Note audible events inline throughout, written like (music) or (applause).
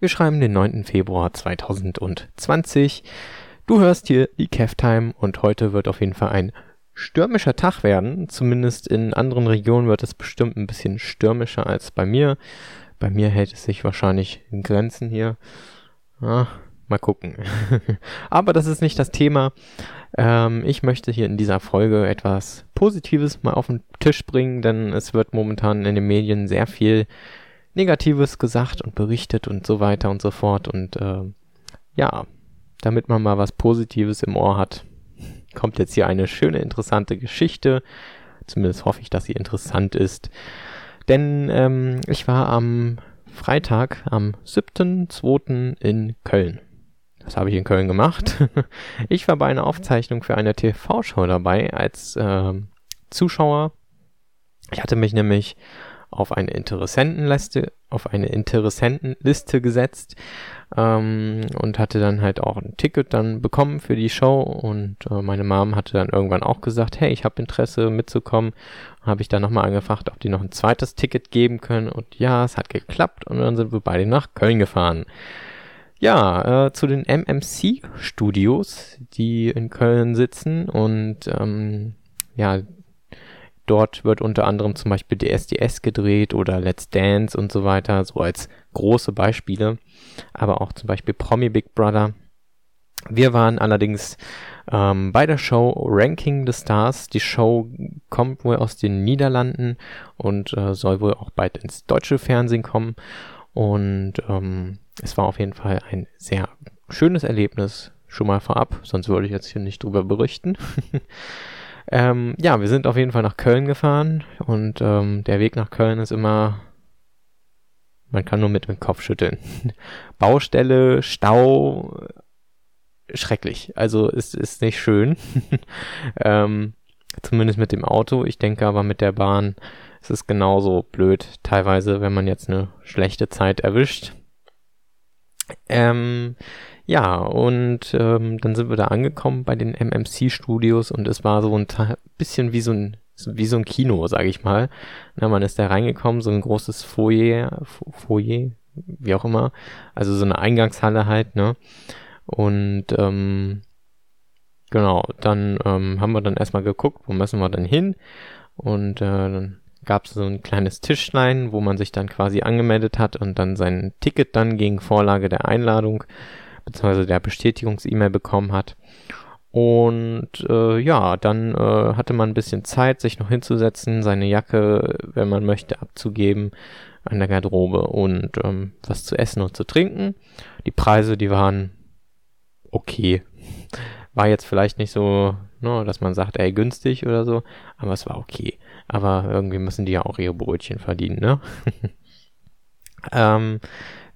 Wir schreiben den 9. Februar 2020. Du hörst hier die Kev-Time und heute wird auf jeden Fall ein stürmischer Tag werden. Zumindest in anderen Regionen wird es bestimmt ein bisschen stürmischer als bei mir. Bei mir hält es sich wahrscheinlich in Grenzen hier. Ah, mal gucken. (laughs) Aber das ist nicht das Thema. Ähm, ich möchte hier in dieser Folge etwas Positives mal auf den Tisch bringen, denn es wird momentan in den Medien sehr viel Negatives gesagt und berichtet und so weiter und so fort. Und äh, ja, damit man mal was Positives im Ohr hat, (laughs) kommt jetzt hier eine schöne, interessante Geschichte. Zumindest hoffe ich, dass sie interessant ist. Denn ähm, ich war am Freitag, am 7.2. in Köln. Das habe ich in Köln gemacht. (laughs) Ich war bei einer Aufzeichnung für eine TV-Show dabei als äh, Zuschauer. Ich hatte mich nämlich auf eine Interessentenliste, auf eine Interessentenliste gesetzt ähm, und hatte dann halt auch ein Ticket dann bekommen für die Show und äh, meine Mom hatte dann irgendwann auch gesagt, hey, ich habe Interesse mitzukommen. Habe ich dann nochmal angefragt, ob die noch ein zweites Ticket geben können und ja, es hat geklappt und dann sind wir beide nach Köln gefahren. Ja, äh, zu den MMC Studios, die in Köln sitzen und ähm, ja, dort wird unter anderem zum Beispiel DSDS gedreht oder Let's Dance und so weiter, so als große Beispiele, aber auch zum Beispiel Promi Big Brother. Wir waren allerdings ähm, bei der Show Ranking the Stars. Die Show kommt wohl aus den Niederlanden und äh, soll wohl auch bald ins deutsche Fernsehen kommen. Und ähm, es war auf jeden Fall ein sehr schönes Erlebnis, schon mal vorab, sonst würde ich jetzt hier nicht drüber berichten. (laughs) ähm, ja, wir sind auf jeden Fall nach Köln gefahren und ähm, der Weg nach Köln ist immer, man kann nur mit dem Kopf schütteln. (laughs) Baustelle, Stau, schrecklich. Also es ist nicht schön. (laughs) ähm, zumindest mit dem Auto. Ich denke aber mit der Bahn ist es genauso blöd, teilweise, wenn man jetzt eine schlechte Zeit erwischt. Ähm, ja, und ähm, dann sind wir da angekommen bei den MMC-Studios und es war so ein bisschen wie so ein wie so ein Kino, sage ich mal. Na, man ist da reingekommen, so ein großes Foyer, Foyer, wie auch immer, also so eine Eingangshalle halt, ne? Und ähm, genau, dann ähm, haben wir dann erstmal geguckt, wo müssen wir dann hin? Und äh, dann gab es so ein kleines Tischlein, wo man sich dann quasi angemeldet hat und dann sein Ticket dann gegen Vorlage der Einladung bzw. der Bestätigungs-E-Mail bekommen hat. Und äh, ja, dann äh, hatte man ein bisschen Zeit, sich noch hinzusetzen, seine Jacke, wenn man möchte, abzugeben an der Garderobe und ähm, was zu essen und zu trinken. Die Preise, die waren okay. War jetzt vielleicht nicht so, ne, dass man sagt, ey, günstig oder so, aber es war okay. Aber irgendwie müssen die ja auch ihre Brötchen verdienen, ne? (laughs) ähm,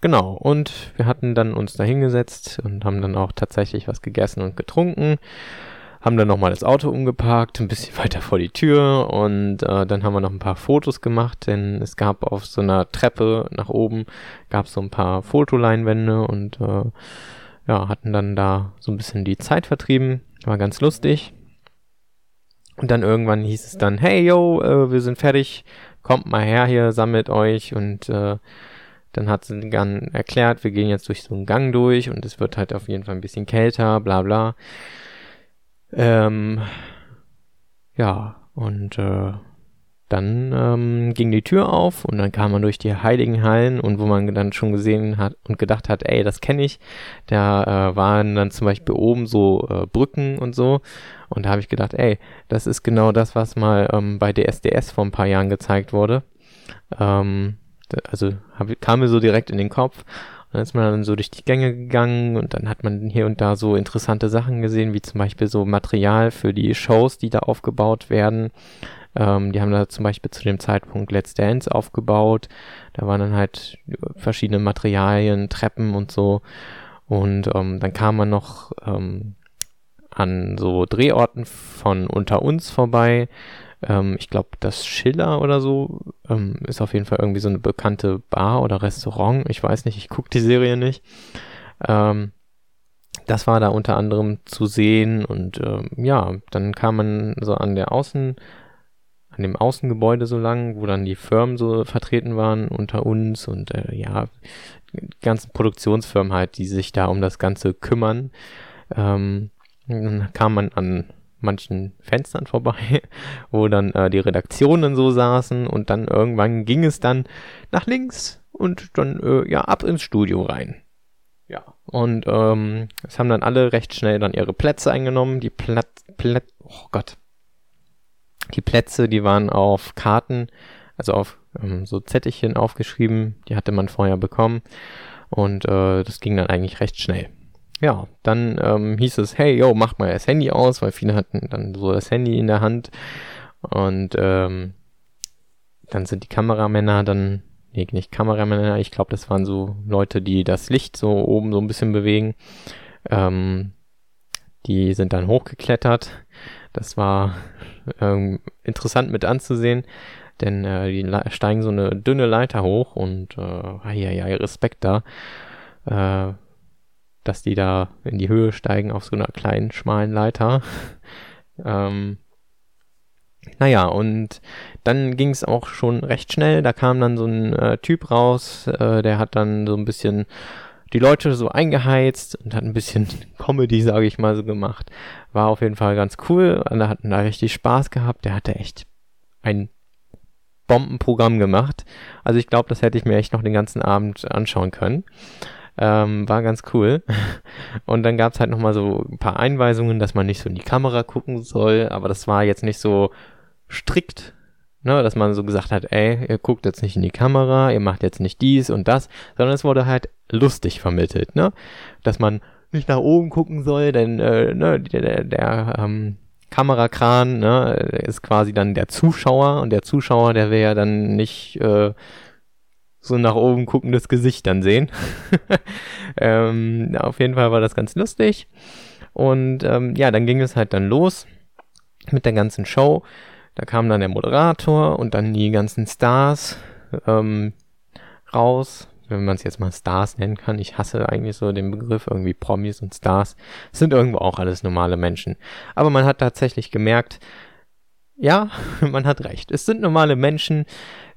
genau, und wir hatten dann uns da hingesetzt und haben dann auch tatsächlich was gegessen und getrunken. Haben dann nochmal das Auto umgeparkt, ein bisschen (laughs) weiter vor die Tür und äh, dann haben wir noch ein paar Fotos gemacht, denn es gab auf so einer Treppe nach oben, gab so ein paar Fotoleinwände und äh, ja, hatten dann da so ein bisschen die Zeit vertrieben. War ganz lustig. Und dann irgendwann hieß es dann, hey yo, äh, wir sind fertig, kommt mal her hier, sammelt euch und äh, dann hat sie dann erklärt, wir gehen jetzt durch so einen Gang durch und es wird halt auf jeden Fall ein bisschen kälter, bla bla. Ähm, ja, und äh, dann ähm, ging die Tür auf und dann kam man durch die heiligen Hallen und wo man dann schon gesehen hat und gedacht hat, ey, das kenne ich. Da äh, waren dann zum Beispiel oben so äh, Brücken und so. Und da habe ich gedacht, ey, das ist genau das, was mal ähm, bei DSDS vor ein paar Jahren gezeigt wurde. Ähm, also hab, kam mir so direkt in den Kopf. Und dann ist man dann so durch die Gänge gegangen und dann hat man hier und da so interessante Sachen gesehen, wie zum Beispiel so Material für die Shows, die da aufgebaut werden. Ähm, die haben da zum Beispiel zu dem Zeitpunkt Let's Dance aufgebaut. Da waren dann halt verschiedene Materialien, Treppen und so. Und ähm, dann kam man noch ähm, an so Drehorten von unter uns vorbei. Ähm, ich glaube, das Schiller oder so ähm, ist auf jeden Fall irgendwie so eine bekannte Bar oder Restaurant. Ich weiß nicht, ich gucke die Serie nicht. Ähm, das war da unter anderem zu sehen und ähm, ja, dann kam man so an der Außen an dem Außengebäude so lang, wo dann die Firmen so vertreten waren unter uns und äh, ja, ganzen Produktionsfirmen halt, die sich da um das Ganze kümmern. Ähm, dann kam man an manchen Fenstern vorbei, (laughs) wo dann äh, die Redaktionen so saßen und dann irgendwann ging es dann nach links und dann äh, ja ab ins Studio rein. Ja. Und ähm, es haben dann alle recht schnell dann ihre Plätze eingenommen. Die Platz, Plätze, oh Gott. Die Plätze, die waren auf Karten, also auf ähm, so Zettelchen aufgeschrieben. Die hatte man vorher bekommen. Und äh, das ging dann eigentlich recht schnell. Ja, dann ähm, hieß es, hey, yo, mach mal das Handy aus, weil viele hatten dann so das Handy in der Hand. Und ähm, dann sind die Kameramänner dann nee, nicht Kameramänner, ich glaube, das waren so Leute, die das Licht so oben so ein bisschen bewegen. Ähm, die sind dann hochgeklettert. Das war ähm, interessant mit anzusehen, denn äh, die steigen so eine dünne Leiter hoch und äh, ja, ja, Respekt da, äh, dass die da in die Höhe steigen auf so einer kleinen, schmalen Leiter. (laughs) ähm, naja, und dann ging es auch schon recht schnell. Da kam dann so ein äh, Typ raus, äh, der hat dann so ein bisschen die Leute so eingeheizt und hat ein bisschen (laughs) Comedy, sage ich mal, so gemacht. War auf jeden Fall ganz cool. Alle hatten da richtig Spaß gehabt. Der hatte echt ein Bombenprogramm gemacht. Also ich glaube, das hätte ich mir echt noch den ganzen Abend anschauen können. Ähm, war ganz cool. (laughs) Und dann gab's halt nochmal so ein paar Einweisungen, dass man nicht so in die Kamera gucken soll, aber das war jetzt nicht so strikt, ne, dass man so gesagt hat, ey, ihr guckt jetzt nicht in die Kamera, ihr macht jetzt nicht dies und das, sondern es wurde halt lustig vermittelt, ne, dass man nicht nach oben gucken soll, denn äh, ne, der, der, der ähm, Kamerakran ne, ist quasi dann der Zuschauer und der Zuschauer, der will ja dann nicht äh, so nach oben guckendes Gesicht dann sehen. (laughs) ähm, auf jeden Fall war das ganz lustig. Und ähm, ja, dann ging es halt dann los mit der ganzen Show. Da kam dann der Moderator und dann die ganzen Stars ähm, raus, wenn man es jetzt mal Stars nennen kann. Ich hasse eigentlich so den Begriff irgendwie Promis und Stars. Sind irgendwo auch alles normale Menschen. Aber man hat tatsächlich gemerkt, ja, (laughs) man hat recht. Es sind normale Menschen,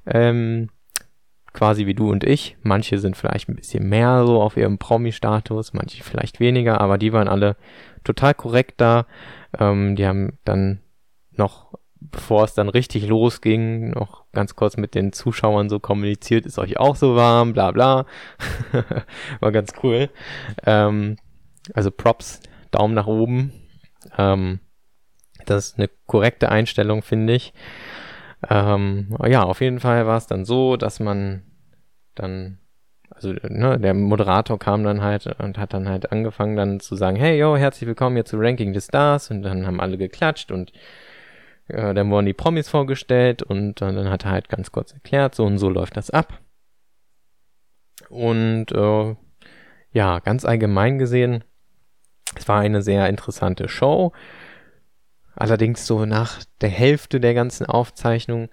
ähm, quasi wie du und ich. Manche sind vielleicht ein bisschen mehr so auf ihrem Promi-Status, manche vielleicht weniger, aber die waren alle total korrekt da. Ähm, die haben dann noch bevor es dann richtig losging, noch ganz kurz mit den Zuschauern so kommuniziert, ist euch auch so warm, bla bla. (laughs) War ganz cool. Ähm, also Props, Daumen nach oben. Ähm, das ist eine korrekte Einstellung, finde ich. Ähm, ja, auf jeden Fall war es dann so, dass man dann, also ne, der Moderator kam dann halt und hat dann halt angefangen dann zu sagen, hey yo, herzlich willkommen hier zu Ranking the Stars und dann haben alle geklatscht und äh, dann wurden die Promis vorgestellt und äh, dann hat er halt ganz kurz erklärt, so und so läuft das ab. Und äh, ja, ganz allgemein gesehen, es war eine sehr interessante Show. Allerdings so nach der Hälfte der ganzen Aufzeichnung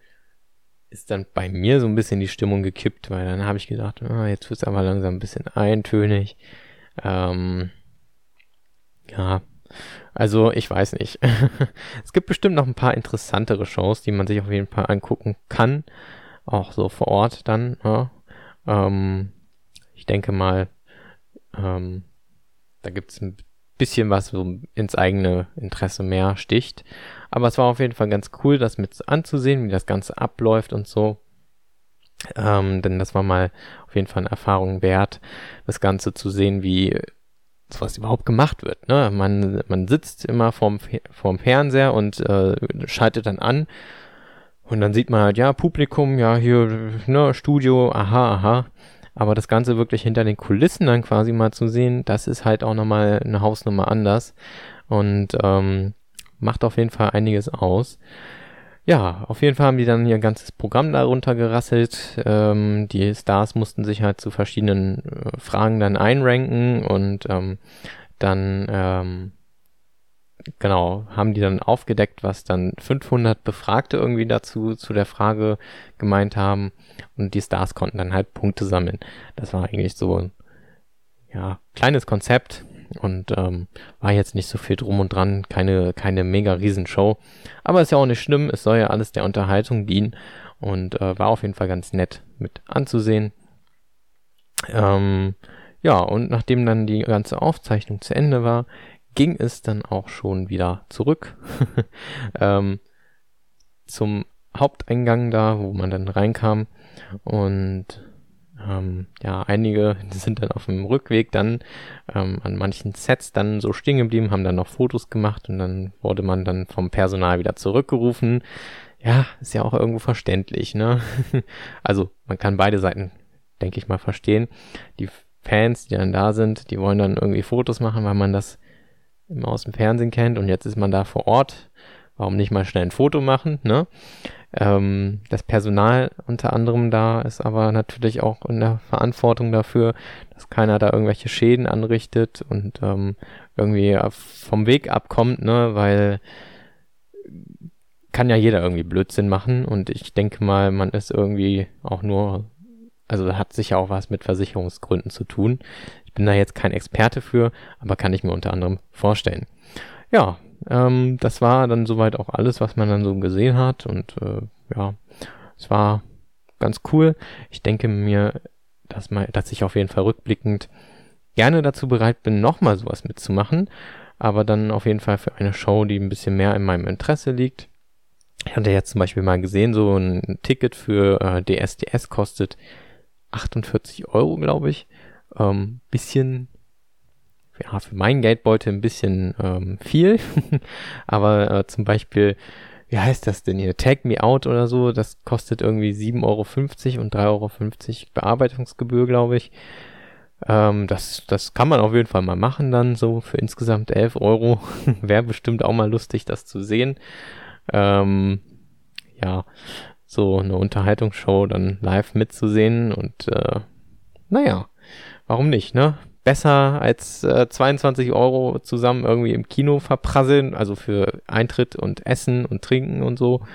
ist dann bei mir so ein bisschen die Stimmung gekippt, weil dann habe ich gedacht, ah, jetzt wird es aber langsam ein bisschen eintönig. Ähm, ja, also ich weiß nicht. (laughs) es gibt bestimmt noch ein paar interessantere Shows, die man sich auf jeden Fall angucken kann. Auch so vor Ort dann. Ja. Ähm, ich denke mal, ähm, da gibt es ein bisschen was so ins eigene Interesse mehr sticht. Aber es war auf jeden Fall ganz cool, das mit anzusehen, wie das Ganze abläuft und so. Ähm, denn das war mal auf jeden Fall eine Erfahrung wert, das Ganze zu sehen, wie was überhaupt gemacht wird. Ne? Man, man sitzt immer vorm, vorm Fernseher und äh, schaltet dann an und dann sieht man halt, ja, Publikum, ja, hier, ne, Studio, aha, aha. Aber das Ganze wirklich hinter den Kulissen dann quasi mal zu sehen, das ist halt auch nochmal eine Hausnummer anders und ähm, macht auf jeden Fall einiges aus. Ja, auf jeden Fall haben die dann ihr ganzes Programm darunter gerasselt. Ähm, die Stars mussten sich halt zu verschiedenen äh, Fragen dann einranken und ähm, dann ähm, genau haben die dann aufgedeckt, was dann 500 Befragte irgendwie dazu zu der Frage gemeint haben und die Stars konnten dann halt Punkte sammeln. Das war eigentlich so ein ja kleines Konzept, und ähm, war jetzt nicht so viel drum und dran, keine, keine mega Riesenshow. Aber ist ja auch nicht schlimm, es soll ja alles der Unterhaltung dienen und äh, war auf jeden Fall ganz nett mit anzusehen. Ähm, ja, und nachdem dann die ganze Aufzeichnung zu Ende war, ging es dann auch schon wieder zurück (laughs) ähm, zum Haupteingang da, wo man dann reinkam. Und ähm, ja, einige (laughs) sind dann auf dem Rückweg dann ähm, an manchen Sets dann so stehen geblieben, haben dann noch Fotos gemacht und dann wurde man dann vom Personal wieder zurückgerufen. Ja, ist ja auch irgendwo verständlich, ne? (laughs) also man kann beide Seiten, denke ich mal, verstehen. Die Fans, die dann da sind, die wollen dann irgendwie Fotos machen, weil man das immer aus dem Fernsehen kennt und jetzt ist man da vor Ort. Warum nicht mal schnell ein Foto machen, ne? Ähm, das Personal unter anderem da ist aber natürlich auch in der Verantwortung dafür, dass keiner da irgendwelche Schäden anrichtet und ähm, irgendwie vom Weg abkommt, ne, weil kann ja jeder irgendwie Blödsinn machen und ich denke mal, man ist irgendwie auch nur, also hat sicher auch was mit Versicherungsgründen zu tun. Ich bin da jetzt kein Experte für, aber kann ich mir unter anderem vorstellen. Ja, ähm, das war dann soweit auch alles, was man dann so gesehen hat. Und äh, ja, es war ganz cool. Ich denke mir, dass, mal, dass ich auf jeden Fall rückblickend gerne dazu bereit bin, nochmal sowas mitzumachen. Aber dann auf jeden Fall für eine Show, die ein bisschen mehr in meinem Interesse liegt. Ich hatte jetzt zum Beispiel mal gesehen, so ein Ticket für äh, DSDS kostet 48 Euro, glaube ich. Ähm, bisschen ja, für meinen Geldbeutel ein bisschen ähm, viel. (laughs) Aber äh, zum Beispiel, wie heißt das denn hier? Tag Me Out oder so, das kostet irgendwie 7,50 Euro und 3,50 Euro Bearbeitungsgebühr, glaube ich. Ähm, das, das kann man auf jeden Fall mal machen dann so für insgesamt 11 Euro. (laughs) Wäre bestimmt auch mal lustig, das zu sehen. Ähm, ja, so eine Unterhaltungsshow dann live mitzusehen und äh, naja, warum nicht, ne? Besser als äh, 22 Euro zusammen irgendwie im Kino verprasseln, also für Eintritt und Essen und Trinken und so.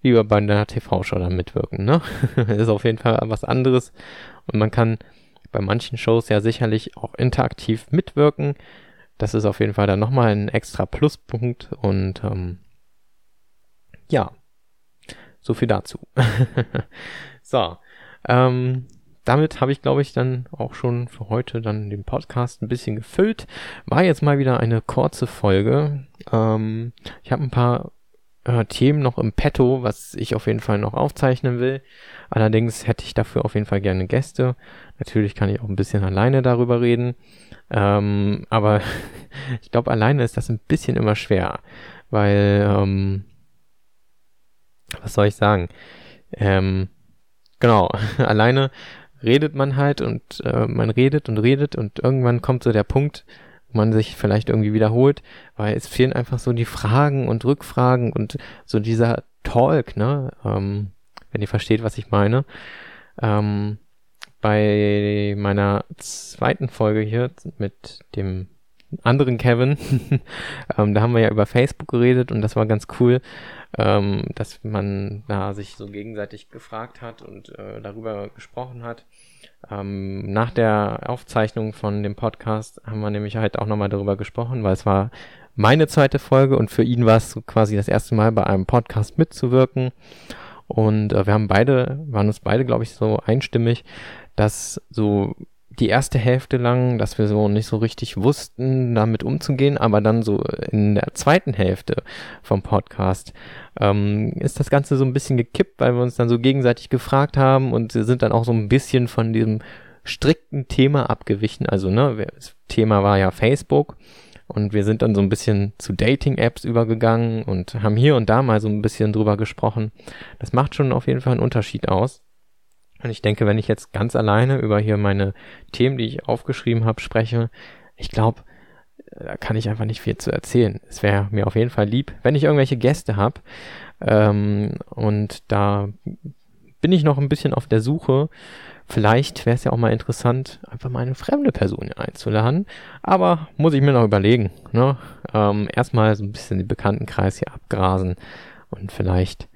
Lieber bei einer TV-Show dann mitwirken, ne? (laughs) ist auf jeden Fall was anderes. Und man kann bei manchen Shows ja sicherlich auch interaktiv mitwirken. Das ist auf jeden Fall dann nochmal ein extra Pluspunkt und ähm, ja, so viel dazu. (laughs) so, ähm, damit habe ich, glaube ich, dann auch schon für heute dann den Podcast ein bisschen gefüllt. War jetzt mal wieder eine kurze Folge. Ähm, ich habe ein paar äh, Themen noch im Petto, was ich auf jeden Fall noch aufzeichnen will. Allerdings hätte ich dafür auf jeden Fall gerne Gäste. Natürlich kann ich auch ein bisschen alleine darüber reden. Ähm, aber (laughs) ich glaube, alleine ist das ein bisschen immer schwer, weil, ähm, was soll ich sagen? Ähm, genau, (laughs) alleine redet man halt und äh, man redet und redet und irgendwann kommt so der Punkt, wo man sich vielleicht irgendwie wiederholt, weil es fehlen einfach so die Fragen und Rückfragen und so dieser Talk, ne? Ähm, wenn ihr versteht, was ich meine. Ähm, bei meiner zweiten Folge hier mit dem anderen Kevin, (laughs) ähm, da haben wir ja über Facebook geredet und das war ganz cool, ähm, dass man da sich so gegenseitig gefragt hat und äh, darüber gesprochen hat. Ähm, nach der Aufzeichnung von dem Podcast haben wir nämlich halt auch nochmal darüber gesprochen, weil es war meine zweite Folge und für ihn war es so quasi das erste Mal bei einem Podcast mitzuwirken. Und äh, wir haben beide, waren uns beide, glaube ich, so einstimmig, dass so die erste Hälfte lang, dass wir so nicht so richtig wussten, damit umzugehen, aber dann so in der zweiten Hälfte vom Podcast ähm, ist das Ganze so ein bisschen gekippt, weil wir uns dann so gegenseitig gefragt haben und sind dann auch so ein bisschen von diesem strikten Thema abgewichen. Also, ne, das Thema war ja Facebook und wir sind dann so ein bisschen zu Dating-Apps übergegangen und haben hier und da mal so ein bisschen drüber gesprochen. Das macht schon auf jeden Fall einen Unterschied aus. Und ich denke, wenn ich jetzt ganz alleine über hier meine Themen, die ich aufgeschrieben habe, spreche, ich glaube, da kann ich einfach nicht viel zu erzählen. Es wäre mir auf jeden Fall lieb, wenn ich irgendwelche Gäste habe. Ähm, und da bin ich noch ein bisschen auf der Suche. Vielleicht wäre es ja auch mal interessant, einfach mal eine fremde Person einzuladen. Aber muss ich mir noch überlegen. Ne? Ähm, erstmal so ein bisschen den Bekanntenkreis hier abgrasen und vielleicht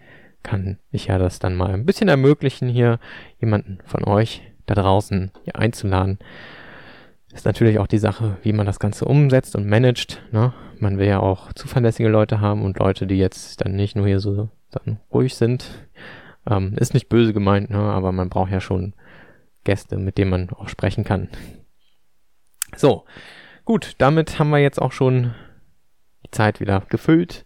kann ich ja das dann mal ein bisschen ermöglichen, hier jemanden von euch da draußen hier einzuladen. Ist natürlich auch die Sache, wie man das Ganze umsetzt und managt. Ne? Man will ja auch zuverlässige Leute haben und Leute, die jetzt dann nicht nur hier so ruhig sind. Ähm, ist nicht böse gemeint, ne? aber man braucht ja schon Gäste, mit denen man auch sprechen kann. So, gut, damit haben wir jetzt auch schon die Zeit wieder gefüllt.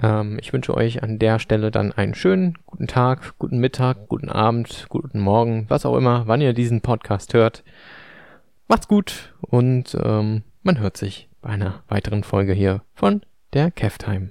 Ähm, ich wünsche euch an der Stelle dann einen schönen guten Tag, guten Mittag, guten Abend, guten Morgen, was auch immer, wann ihr diesen Podcast hört. Macht's gut und ähm, man hört sich bei einer weiteren Folge hier von der Keftime.